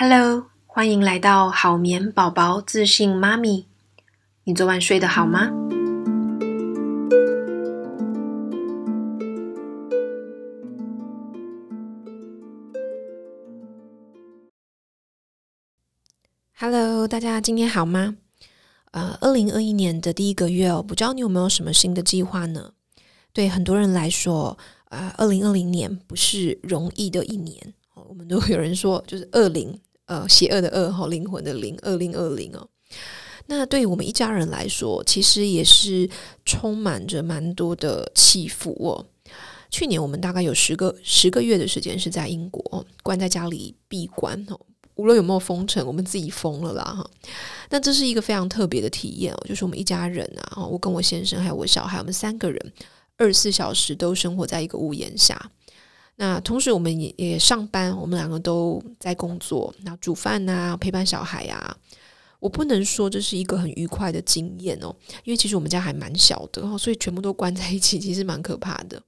Hello，欢迎来到好眠宝宝自信妈咪。你昨晚睡得好吗？Hello，大家今天好吗？呃，二零二一年的第一个月哦，不知道你有没有什么新的计划呢？对很多人来说，呃，二零二零年不是容易的一年。我们都有人说，就是二零。呃，邪恶的恶哈，灵魂的灵，二零二零哦。那对于我们一家人来说，其实也是充满着蛮多的起伏哦。去年我们大概有十个十个月的时间是在英国关在家里闭关哦，无论有没有封城，我们自己封了啦哈。那这是一个非常特别的体验哦，就是我们一家人啊，我跟我先生还有我小孩，我们三个人二十四小时都生活在一个屋檐下。那同时，我们也也上班，我们两个都在工作，那煮饭啊，陪伴小孩呀。我不能说这是一个很愉快的经验哦，因为其实我们家还蛮小的哦，所以全部都关在一起，其实蛮可怕的。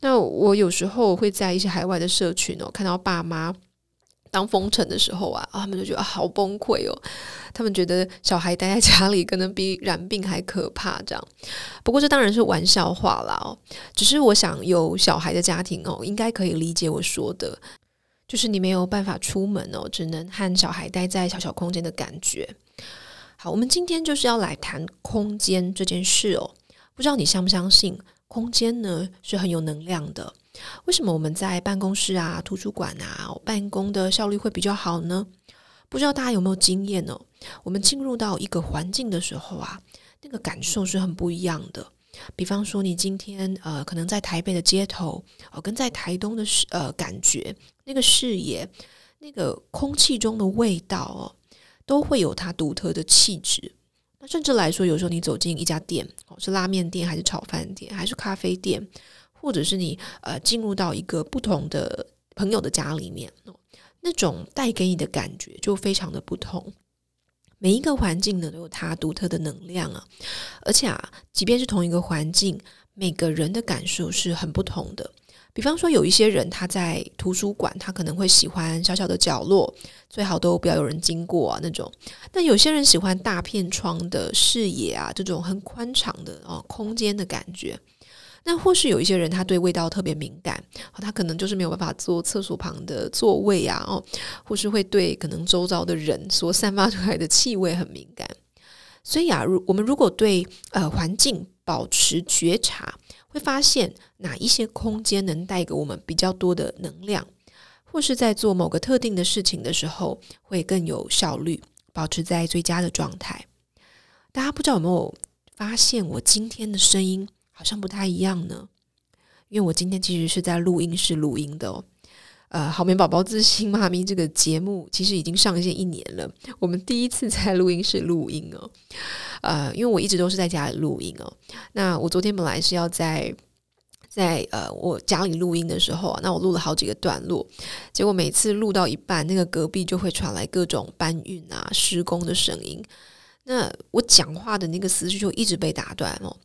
那我有时候会在一些海外的社群哦，看到爸妈。当封城的时候啊，他们就觉得好崩溃哦。他们觉得小孩待在家里可能比染病还可怕，这样。不过这当然是玩笑话啦哦。只是我想有小孩的家庭哦，应该可以理解我说的，就是你没有办法出门哦，只能和小孩待在小小空间的感觉。好，我们今天就是要来谈空间这件事哦。不知道你相不相信，空间呢是很有能量的。为什么我们在办公室啊、图书馆啊办公的效率会比较好呢？不知道大家有没有经验呢？我们进入到一个环境的时候啊，那个感受是很不一样的。比方说，你今天呃，可能在台北的街头，呃，跟在台东的视呃感觉，那个视野，那个空气中的味道哦，都会有它独特的气质。那甚至来说，有时候你走进一家店，哦，是拉面店，还是炒饭店，还是咖啡店？或者是你呃进入到一个不同的朋友的家里面，那种带给你的感觉就非常的不同。每一个环境呢都有它独特的能量啊，而且啊，即便是同一个环境，每个人的感受是很不同的。比方说，有一些人他在图书馆，他可能会喜欢小小的角落，最好都不要有人经过啊那种。但有些人喜欢大片窗的视野啊，这种很宽敞的哦空间的感觉。那或是有一些人，他对味道特别敏感，他可能就是没有办法坐厕所旁的座位啊，哦，或是会对可能周遭的人所散发出来的气味很敏感。所以啊，如我们如果对呃环境保持觉察，会发现哪一些空间能带给我们比较多的能量，或是在做某个特定的事情的时候会更有效率，保持在最佳的状态。大家不知道有没有发现我今天的声音？好像不太一样呢，因为我今天其实是在录音室录音的哦。呃，好眠宝宝自信妈咪这个节目其实已经上线一年了，我们第一次在录音室录音哦。呃，因为我一直都是在家里录音哦。那我昨天本来是要在在呃我家里录音的时候，那我录了好几个段落，结果每次录到一半，那个隔壁就会传来各种搬运啊、施工的声音，那我讲话的那个思绪就一直被打断哦。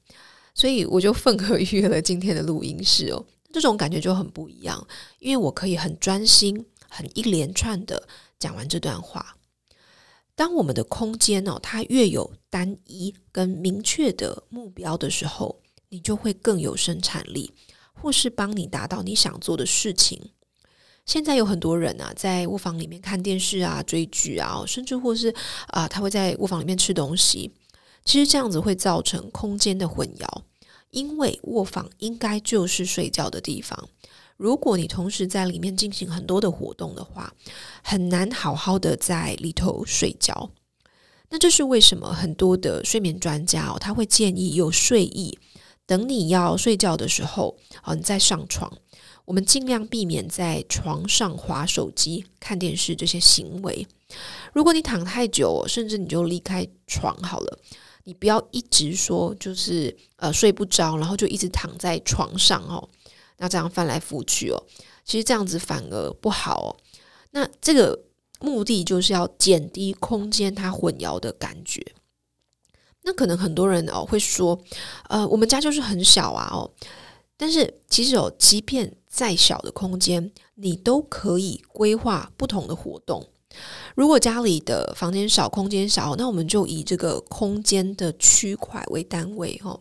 所以我就愤而约了今天的录音室哦，这种感觉就很不一样，因为我可以很专心、很一连串的讲完这段话。当我们的空间哦，它越有单一跟明确的目标的时候，你就会更有生产力，或是帮你达到你想做的事情。现在有很多人啊，在卧房里面看电视啊、追剧啊，甚至或是啊、他会在卧房里面吃东西。其实这样子会造成空间的混淆，因为卧房应该就是睡觉的地方。如果你同时在里面进行很多的活动的话，很难好好的在里头睡觉。那这是为什么？很多的睡眠专家哦，他会建议有睡意，等你要睡觉的时候，哦，你再上床。我们尽量避免在床上划手机、看电视这些行为。如果你躺太久，甚至你就离开床好了。你不要一直说就是呃睡不着，然后就一直躺在床上哦，那这样翻来覆去哦，其实这样子反而不好哦。那这个目的就是要减低空间它混淆的感觉。那可能很多人哦会说，呃，我们家就是很小啊哦，但是其实哦，即便再小的空间，你都可以规划不同的活动如果家里的房间少，空间少，那我们就以这个空间的区块为单位哦。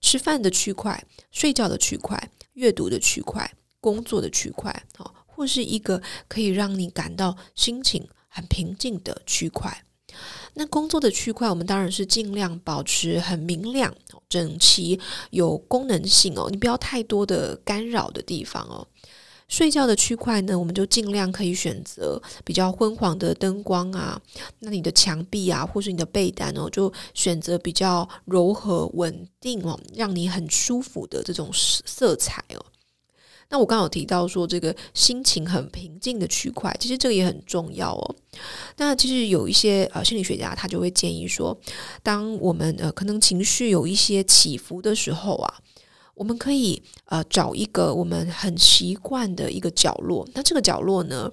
吃饭的区块、睡觉的区块、阅读的区块、工作的区块，哦，或是一个可以让你感到心情很平静的区块。那工作的区块，我们当然是尽量保持很明亮、整齐、有功能性哦。你不要太多的干扰的地方哦。睡觉的区块呢，我们就尽量可以选择比较昏黄的灯光啊。那你的墙壁啊，或是你的被单哦，就选择比较柔和稳定哦，让你很舒服的这种色彩哦。那我刚刚有提到说，这个心情很平静的区块，其实这个也很重要哦。那其实有一些呃心理学家他就会建议说，当我们呃可能情绪有一些起伏的时候啊。我们可以呃找一个我们很习惯的一个角落，那这个角落呢，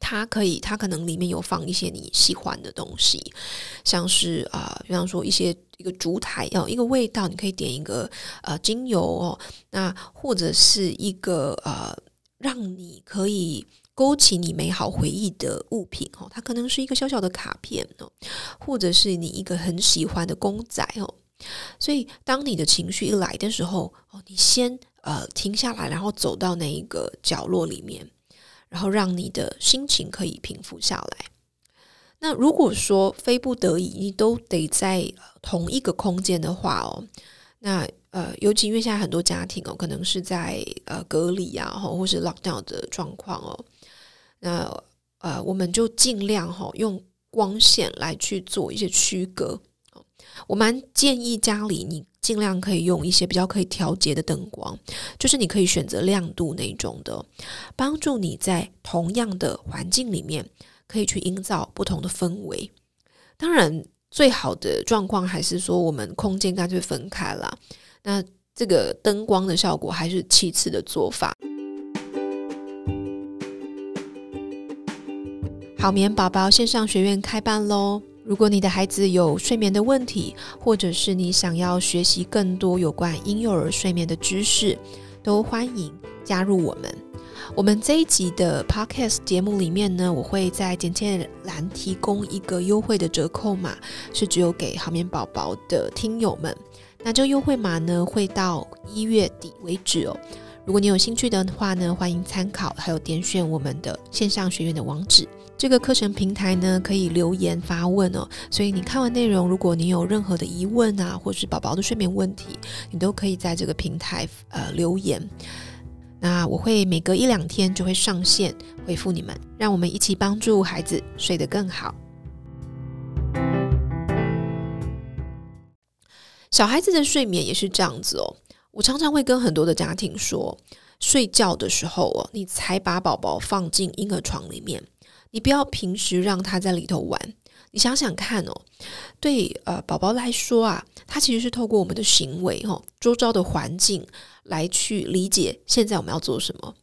它可以它可能里面有放一些你喜欢的东西，像是啊、呃，比方说一些一个烛台哦，一个味道，你可以点一个呃精油哦，那或者是一个呃让你可以勾起你美好回忆的物品哦，它可能是一个小小的卡片哦，或者是你一个很喜欢的公仔哦。所以，当你的情绪一来的时候，哦，你先呃停下来，然后走到那一个角落里面，然后让你的心情可以平复下来。那如果说非不得已，你都得在同一个空间的话哦，那呃，尤其因为现在很多家庭哦，可能是在呃隔离啊，或是 lockdown 的状况哦，那呃，我们就尽量哈用光线来去做一些区隔。我蛮建议家里你尽量可以用一些比较可以调节的灯光，就是你可以选择亮度那种的，帮助你在同样的环境里面可以去营造不同的氛围。当然，最好的状况还是说我们空间干脆分开了，那这个灯光的效果还是其次的做法。好眠宝宝线上学院开办喽！如果你的孩子有睡眠的问题，或者是你想要学习更多有关婴幼儿睡眠的知识，都欢迎加入我们。我们这一集的 Podcast 节目里面呢，我会在简介栏提供一个优惠的折扣码，是只有给好眠宝宝的听友们。那这个优惠码呢，会到一月底为止哦。如果你有兴趣的话呢，欢迎参考，还有点选我们的线上学院的网址。这个课程平台呢，可以留言发问哦，所以你看完内容，如果你有任何的疑问啊，或是宝宝的睡眠问题，你都可以在这个平台呃留言。那我会每隔一两天就会上线回复你们，让我们一起帮助孩子睡得更好。小孩子的睡眠也是这样子哦，我常常会跟很多的家庭说，睡觉的时候哦，你才把宝宝放进婴儿床里面。你不要平时让他在里头玩，你想想看哦，对呃宝宝来说啊，他其实是透过我们的行为哦，周遭的环境来去理解现在我们要做什么。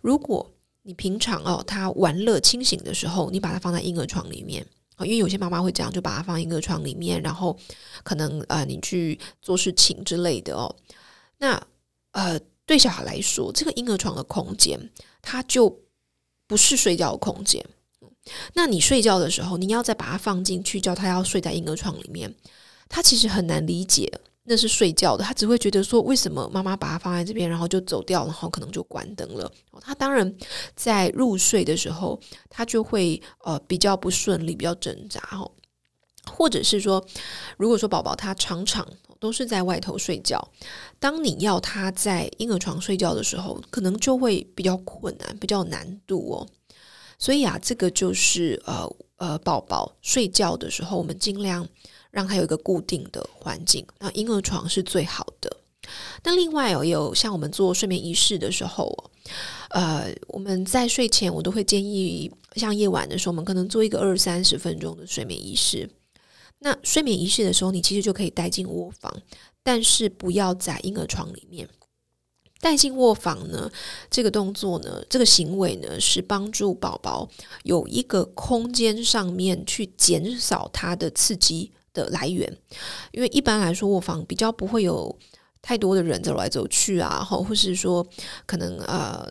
如果你平常哦他玩乐清醒的时候，你把他放在婴儿床里面啊，因为有些妈妈会这样，就把它放婴儿床里面，然后可能呃你去做事情之类的哦，那呃对小孩来说，这个婴儿床的空间，它就不是睡觉的空间。那你睡觉的时候，你要再把它放进去，叫他要睡在婴儿床里面，他其实很难理解那是睡觉的，他只会觉得说，为什么妈妈把它放在这边，然后就走掉，然后可能就关灯了。他当然在入睡的时候，他就会呃比较不顺利，比较挣扎哦，或者是说，如果说宝宝他常常都是在外头睡觉，当你要他在婴儿床睡觉的时候，可能就会比较困难，比较难度哦。所以啊，这个就是呃呃，宝宝睡觉的时候，我们尽量让他有一个固定的环境。那婴儿床是最好的。那另外哦，有像我们做睡眠仪式的时候哦，呃，我们在睡前我都会建议，像夜晚的时候，我们可能做一个二三十分钟的睡眠仪式。那睡眠仪式的时候，你其实就可以带进卧房，但是不要在婴儿床里面。带进卧房呢，这个动作呢，这个行为呢，是帮助宝宝有一个空间上面去减少他的刺激的来源。因为一般来说，卧房比较不会有太多的人走来走去啊，或或是说可能呃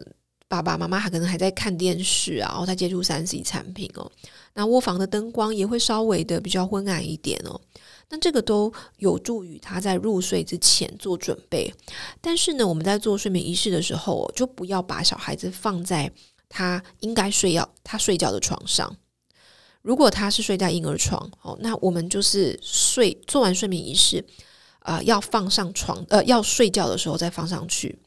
爸爸妈妈还可能还在看电视啊，然后在接触三 C 产品哦。那卧房的灯光也会稍微的比较昏暗一点哦。那这个都有助于他在入睡之前做准备。但是呢，我们在做睡眠仪式的时候，就不要把小孩子放在他应该睡要他睡觉的床上。如果他是睡在婴儿床，哦，那我们就是睡做完睡眠仪式，啊、要放上床，呃，要睡觉的时候再放上去。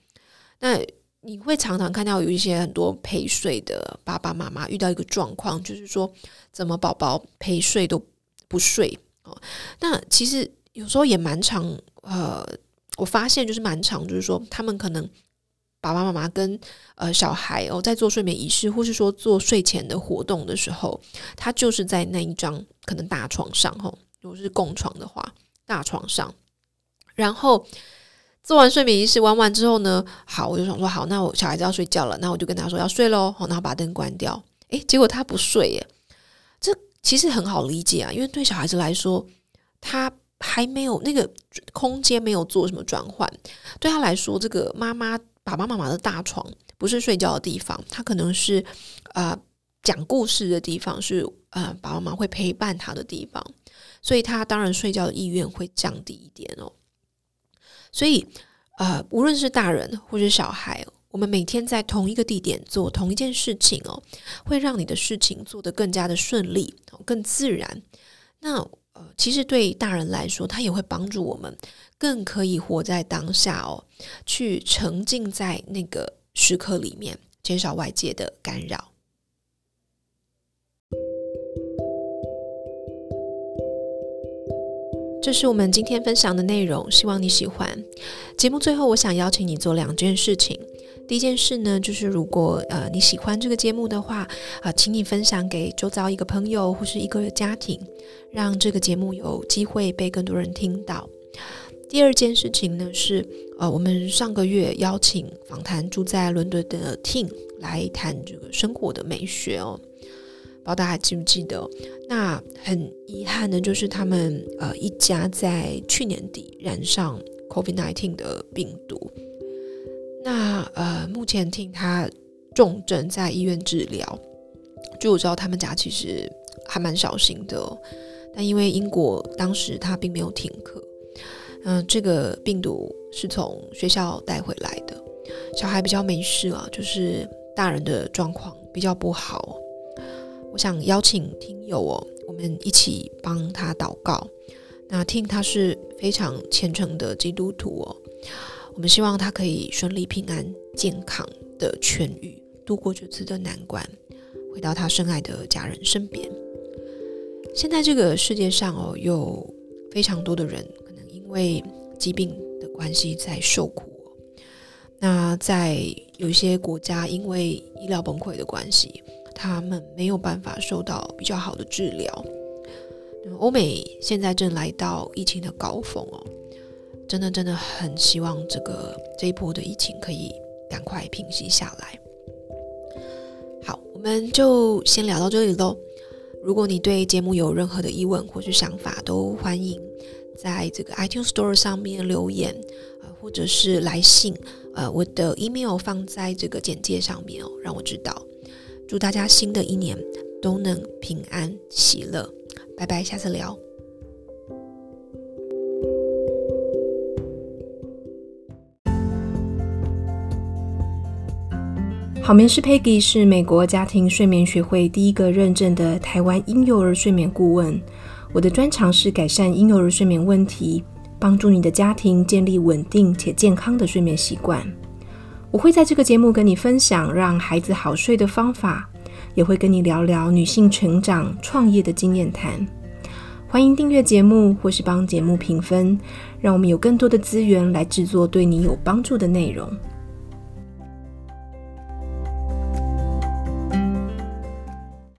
那你会常常看到有一些很多陪睡的爸爸妈妈遇到一个状况，就是说怎么宝宝陪睡都不睡。哦，那其实有时候也蛮常，呃，我发现就是蛮常，就是说他们可能爸爸妈妈跟呃小孩哦在做睡眠仪式，或是说做睡前的活动的时候，他就是在那一张可能大床上，哦，如果是共床的话，大床上，然后做完睡眠仪式玩完之后呢，好，我就想说好，那我小孩子要睡觉了，那我就跟他说要睡喽，好，然后把灯关掉，诶，结果他不睡耶，这。其实很好理解啊，因为对小孩子来说，他还没有那个空间，没有做什么转换。对他来说，这个妈妈爸爸妈妈的大床不是睡觉的地方，他可能是啊、讲故事的地方，是啊、爸爸妈妈会陪伴他的地方，所以他当然睡觉的意愿会降低一点哦。所以呃，无论是大人或者小孩。我们每天在同一个地点做同一件事情哦，会让你的事情做得更加的顺利，更自然。那呃，其实对大人来说，他也会帮助我们更可以活在当下哦，去沉浸在那个时刻里面，减少外界的干扰。这是我们今天分享的内容，希望你喜欢。节目最后，我想邀请你做两件事情。第一件事呢，就是如果呃你喜欢这个节目的话，啊、呃，请你分享给周遭一个朋友或是一个家庭，让这个节目有机会被更多人听到。第二件事情呢是，呃，我们上个月邀请访谈住在伦敦的 Tim 来谈这个生活的美学哦，不知道大家还记不记得？那很遗憾的就是他们呃一家在去年底染上 COVID-19 的病毒。那呃，目前听他重症在医院治疗，就我知道他们家其实还蛮小心的，但因为英国当时他并没有停课，嗯、呃，这个病毒是从学校带回来的，小孩比较没事啊，就是大人的状况比较不好。我想邀请听友哦，我们一起帮他祷告。那听他是非常虔诚的基督徒哦。我们希望他可以顺利、平安、健康的痊愈，度过这次的难关，回到他深爱的家人身边。现在这个世界上哦，有非常多的人可能因为疾病的关系在受苦。那在有些国家，因为医疗崩溃的关系，他们没有办法受到比较好的治疗。欧美现在正来到疫情的高峰哦。真的真的很希望这个这一波的疫情可以赶快平息下来。好，我们就先聊到这里喽。如果你对节目有任何的疑问或是想法，都欢迎在这个 iTunes Store 上面留言，呃，或者是来信，呃，我的 email 放在这个简介上面哦，让我知道。祝大家新的一年都能平安喜乐，拜拜，下次聊。好眠师 Peggy 是美国家庭睡眠学会第一个认证的台湾婴幼儿睡眠顾问。我的专长是改善婴幼儿睡眠问题，帮助你的家庭建立稳定且健康的睡眠习惯。我会在这个节目跟你分享让孩子好睡的方法，也会跟你聊聊女性成长、创业的经验谈。欢迎订阅节目或是帮节目评分，让我们有更多的资源来制作对你有帮助的内容。